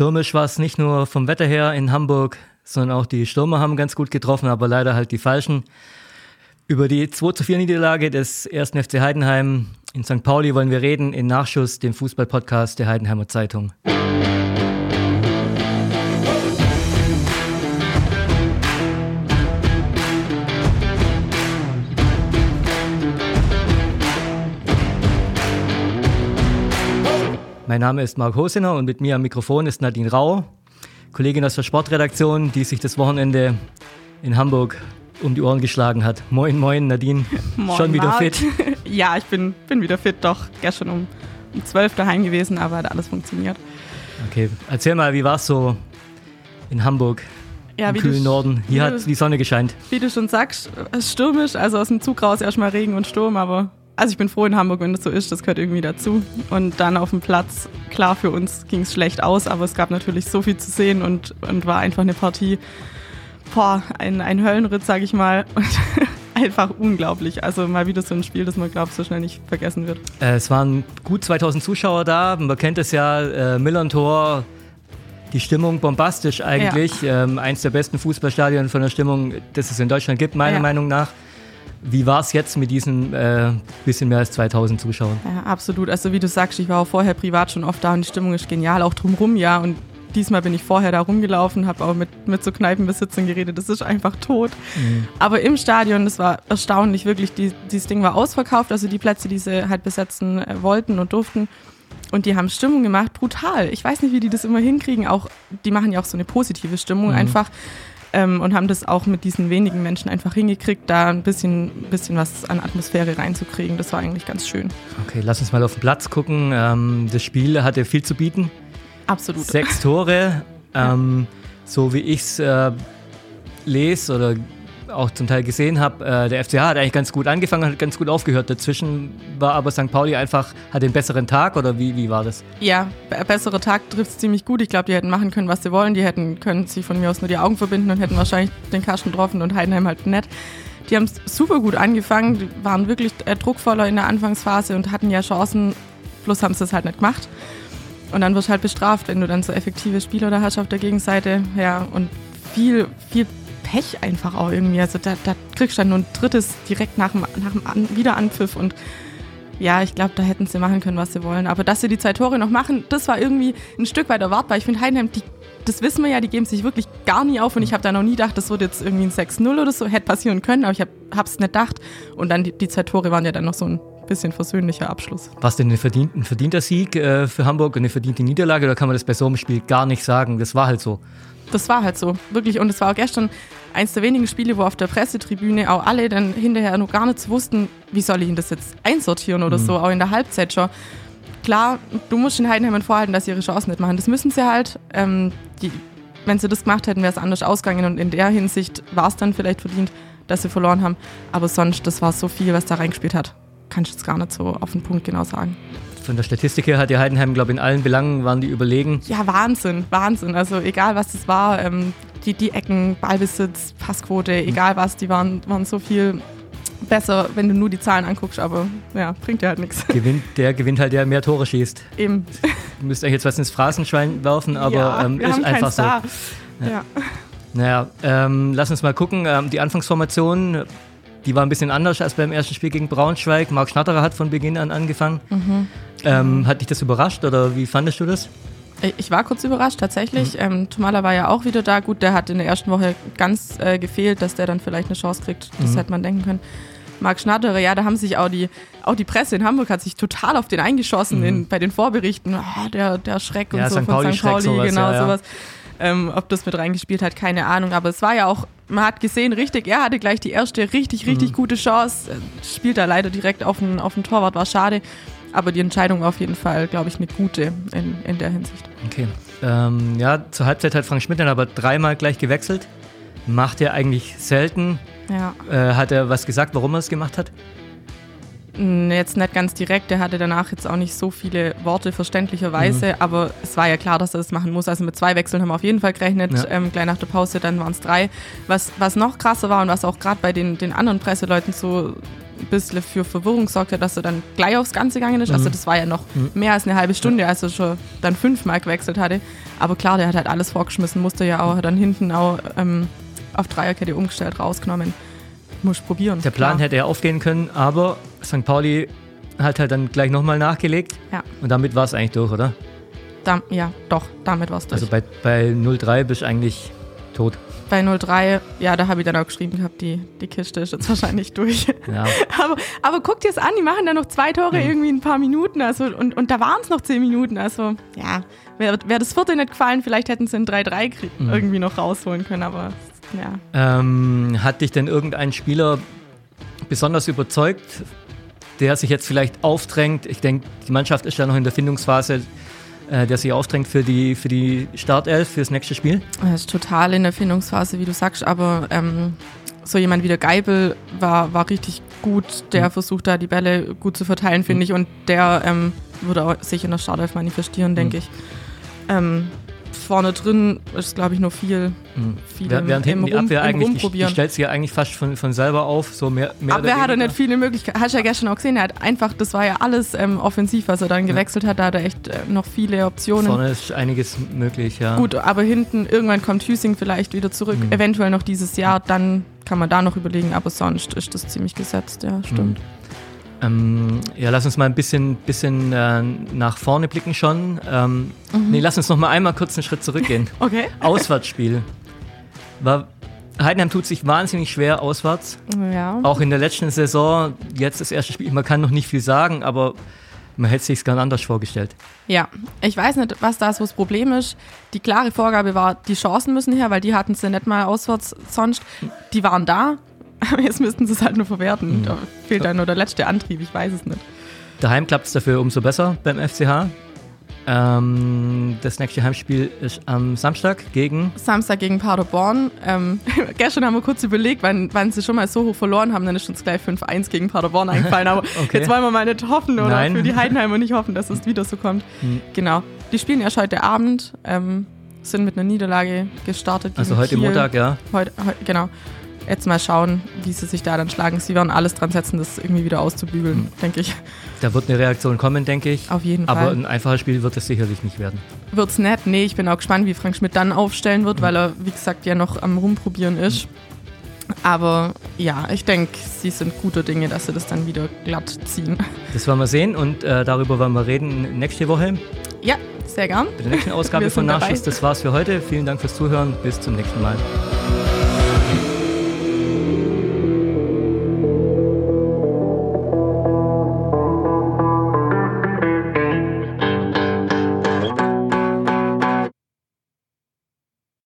Stürmisch war es nicht nur vom Wetter her in Hamburg, sondern auch die Stürmer haben ganz gut getroffen, aber leider halt die falschen. Über die 2 zu 4 Niederlage des ersten FC Heidenheim in St. Pauli wollen wir reden in Nachschuss, dem Fußballpodcast der Heidenheimer Zeitung. Mein Name ist Marc Hosener und mit mir am Mikrofon ist Nadine Rau, Kollegin aus der Sportredaktion, die sich das Wochenende in Hamburg um die Ohren geschlagen hat. Moin, moin, Nadine. Moin, Schon wieder Marc. fit? Ja, ich bin, bin wieder fit, doch. Gestern um, um 12 daheim gewesen, aber hat alles funktioniert. Okay, erzähl mal, wie war es so in Hamburg, Ja, im wie kühlen du, Norden? Hier hat du- die Sonne gescheint. wie du schon sagst, es ist stürmisch, also aus dem Zug raus erstmal Regen und Sturm, aber also ich bin froh in Hamburg, wenn das so ist, das gehört irgendwie dazu. Und dann auf dem Platz, klar, für uns ging es schlecht aus, aber es gab natürlich so viel zu sehen und, und war einfach eine Partie, boah, ein, ein Höllenritt, sag ich mal. Und einfach unglaublich. Also mal wieder so ein Spiel, das man glaubt, so schnell nicht vergessen wird. Äh, es waren gut 2000 Zuschauer da. Man kennt es ja, äh, Millern-Tor, die Stimmung bombastisch eigentlich. Ähm, eins der besten Fußballstadien von der Stimmung, das es in Deutschland gibt, meiner Ja. Meinung nach. Wie war es jetzt mit diesen äh, bisschen mehr als 2000 Zuschauern? Ja, absolut. Also wie du sagst, ich war auch vorher privat schon oft da und die Stimmung ist genial, auch drumrum, ja. Und diesmal bin ich vorher da rumgelaufen, habe auch mit, mit so Kneipenbesitzern geredet. Das ist einfach tot. Aber im Stadion, das war erstaunlich, wirklich. Die, dieses Ding war ausverkauft, also die Plätze, die sie halt besetzen äh, wollten und durften. Und die haben Stimmung gemacht, brutal. Ich weiß nicht, wie die das immer hinkriegen. Auch, die machen ja auch so eine positive Stimmung einfach. Ähm, und haben das auch mit diesen wenigen Menschen einfach hingekriegt, da ein bisschen, bisschen was an Atmosphäre reinzukriegen. Das war eigentlich ganz schön. Okay, lass uns mal auf den Platz gucken. Ähm, das Spiel hatte viel zu bieten. Absolut. Sechs Tore. Ähm, so wie ich es äh, lese oder auch zum Teil gesehen habe, äh, der FCH hat eigentlich ganz gut angefangen, hat ganz gut aufgehört. Dazwischen war aber St. Pauli einfach, hat den besseren Tag oder wie, wie war das? Ja, be- bessere Tag trifft es ziemlich gut. Ich glaube, die hätten machen können, was sie wollen. Die hätten können sich von mir aus nur die Augen verbinden und hätten wahrscheinlich den Kasten getroffen und Heidenheim halt nett. Die haben super gut angefangen, die waren wirklich äh, druckvoller in der Anfangsphase und hatten ja Chancen, bloß haben sie es halt nicht gemacht. Und dann wirst du halt bestraft, wenn du dann so effektive Spieler da hast auf der Gegenseite. Ja, und viel, viel Pech einfach auch irgendwie. Also da, da kriegst du dann nur ein drittes direkt nach dem, nach dem An Wiederanpfiff und ja, ich glaube, da hätten sie machen können, was sie wollen. Aber dass sie die zwei Tore noch machen, das war irgendwie ein Stück weit erwartbar. Ich finde Heidenheim, die, das wissen wir ja, die geben sich wirklich gar nie auf. Und ich habe da noch nie gedacht, das wird jetzt irgendwie ein 6-0 oder so. Hätte passieren können, aber ich habe es nicht gedacht. Und dann die, die zwei Tore waren ja dann noch so ein bisschen versöhnlicher Abschluss. War es denn ein, verdient, ein verdienter Sieg äh, für Hamburg und eine verdiente Niederlage oder kann man das bei so einem Spiel gar nicht sagen? Das war halt so. Das war halt so, wirklich. Und es war auch gestern eins der wenigen Spiele, wo auf der Pressetribüne auch alle dann hinterher noch gar nicht wussten, wie soll ich ihn das jetzt einsortieren oder so, auch in der Halbzeit schon. Klar, du musst den Heidenheimern vorhalten, dass sie ihre Chancen nicht machen. Das müssen sie halt. Ähm, die, wenn sie das gemacht hätten, wäre es anders ausgegangen. Und in der Hinsicht war es dann vielleicht verdient, dass sie verloren haben. Aber sonst, das war so viel, was da reingespielt hat. Kann ich jetzt gar nicht so auf den Punkt genau sagen. Von der Statistik her hat die Heidenheim, glaube ich, in allen Belangen waren die überlegen. Ja, Wahnsinn, Wahnsinn. Also egal was es war, ähm, die, die Ecken, Ballbesitz, Passquote, egal was, die waren, waren so viel besser, wenn du nur die Zahlen anguckst, aber ja, bringt dir halt nichts. Gewinnt, der gewinnt halt, der mehr Tore schießt. Eben. Du müsst euch jetzt was ins Phrasenschwein werfen, aber ja, ähm, ist einfach so. Star. Ja. Naja, ähm, lass uns mal gucken. Ähm, die Anfangsformation, die war ein bisschen anders als beim ersten Spiel gegen Braunschweig. Marc Schnatterer hat von Beginn an angefangen. Mhm. Ähm, hat dich das überrascht oder wie fandest du das? Ich war kurz überrascht, tatsächlich. Ähm, Tomala war ja auch wieder da. Gut, der hat in der ersten Woche ganz äh, gefehlt, dass der dann vielleicht eine Chance kriegt. Das hätte man denken können. Marc Schnatterer, ja, da haben sich auch die, auch die Presse in Hamburg hat sich total auf den eingeschossen in, bei den Vorberichten. Ah, der, der Schreck und Ja, so St. von St. Pauli, sowas, genau ja, sowas. Ähm, ob das mit reingespielt hat, keine Ahnung. Aber es war ja auch, man hat gesehen, richtig, er hatte gleich die erste richtig, richtig gute Chance. Äh, Spielt da leider direkt auf den, auf den Torwart, war schade. Aber die Entscheidung auf jeden Fall, glaube ich, eine gute in, in der Hinsicht. Okay. Ähm, ja, zur Halbzeit hat Frank Schmidt dann aber dreimal gleich gewechselt. Macht er eigentlich selten. Ja. Äh, hat er was gesagt, warum er es gemacht hat? Mm, Jetzt nicht ganz direkt, der hatte danach jetzt auch nicht so viele Worte verständlicherweise, aber es war ja klar, dass er das machen muss. Also mit zwei Wechseln haben wir auf jeden Fall gerechnet, Ja. ähm, gleich nach der Pause, dann waren es drei. Was, was noch krasser war und was auch gerade bei den, den anderen Presseleuten so ein bisschen für Verwirrung gesorgt hat, dass er dann gleich aufs Ganze gegangen ist. Also das war ja noch mehr als eine halbe Stunde, als er schon dann fünfmal gewechselt hatte. Aber klar, der hat halt alles vorgeschmissen, musste ja auch dann hinten auch ähm, auf Dreierkette umgestellt, rausgenommen. Muss probieren. Der Plan klar. hätte ja aufgehen können, aber St. Pauli hat halt dann gleich nochmal nachgelegt Ja, und damit war es eigentlich durch, oder? da, ja, doch, damit war es durch. Also bei, bei 0-3 bist du eigentlich tot. Bei 03, ja, da habe ich dann auch geschrieben gehabt, die, die Kiste ist jetzt wahrscheinlich durch. Ja, aber, aber guck dir es an, die machen dann noch zwei Tore Mhm. irgendwie in ein paar Minuten. Also, und, und da waren es noch zehn Minuten. Also, ja, wäre wär das vierte nicht gefallen, vielleicht hätten sie ein 3-3 krieg- Mhm. irgendwie noch rausholen können. Aber ja, ähm, hat dich denn irgendein Spieler besonders überzeugt, der sich jetzt vielleicht aufdrängt? Ich denke, die Mannschaft ist ja noch in der Findungsphase, äh, der sich aufdrängt für die, für die Startelf, fürs nächste Spiel. das ist total in der Findungsphase, wie du sagst. Aber ähm, so jemand wie der Geibel war, war richtig gut. Der Mhm. versucht da die Bälle gut zu verteilen, finde ich. Und der ähm, würde auch sich in der Startelf manifestieren, denke Mhm. ich. Ähm, vorne drin ist, glaube ich, noch viel, viel Während während hinten die Rum- Abwehr im eigentlich, die, die stellt sich ja eigentlich fast von, von selber auf, so mehr, mehr Aber wer oder hat er weniger. nicht viele Möglichkeiten? Hast du ja gestern auch gesehen, er hat einfach, das war ja alles ähm, offensiv, was er dann gewechselt hat, da hat er echt äh, noch viele Optionen. Vorne ist einiges möglich, ja. Gut, aber hinten, irgendwann kommt Hüsing vielleicht wieder zurück, Mhm. eventuell noch dieses Jahr, dann kann man da noch überlegen, aber sonst ist das ziemlich gesetzt, ja, stimmt. Ähm, ja, lass uns mal ein bisschen, bisschen äh, nach vorne blicken schon. Ähm, Mhm. Nee, lass uns noch mal einmal kurz einen Schritt zurückgehen. Okay. Auswärtsspiel. War, Heidenheim tut sich wahnsinnig schwer auswärts. Ja. Auch in der letzten Saison, jetzt das erste Spiel, man kann noch nicht viel sagen, aber man hätte sich ganz anders vorgestellt. Ja, ich weiß nicht, was da so das Problem ist. Die klare Vorgabe war, die Chancen müssen her, weil die hatten sie nicht mal auswärts sonst. Die waren da, aber jetzt müssten sie es halt nur verwerten. Da fehlt dann nur der letzte Antrieb, ich weiß es nicht. Daheim klappt es dafür umso besser beim FCH. Ähm, das nächste Heimspiel ist am Samstag gegen. Samstag gegen Paderborn. Ähm, gestern haben wir kurz überlegt, wann, wann sie schon mal so hoch verloren haben, dann ist uns gleich 5-1 gegen Paderborn eingefallen. Aber Okay. jetzt wollen wir mal nicht hoffen oder Nein. für die Heidenheimer nicht hoffen, dass es wieder so kommt. Hm. Genau. Die spielen erst heute Abend, ähm, sind mit einer Niederlage gestartet. Also heute Kiel. Montag, ja. Heute, heu- genau. Jetzt mal schauen, wie sie sich da dann schlagen. Sie werden alles dran setzen, das irgendwie wieder auszubügeln, Hm. denke ich. Da wird eine Reaktion kommen, denke ich. Auf jeden Aber Fall. ein einfaches Spiel wird es sicherlich nicht werden. Wird's nett? Nee, ich bin auch gespannt, wie Frank Schmidt dann aufstellen Hm. wird, weil er, wie gesagt, ja noch am Rumprobieren ist. Aber ja, ich denke, sie sind guter Dinge, dass sie das dann wieder glatt ziehen. Das werden wir sehen und äh, darüber werden wir reden nächste Woche Ja, sehr gern. bei der nächsten Ausgabe von sind dabei. Nachschuss. Das war's für heute. Vielen Dank fürs Zuhören. Bis zum nächsten Mal.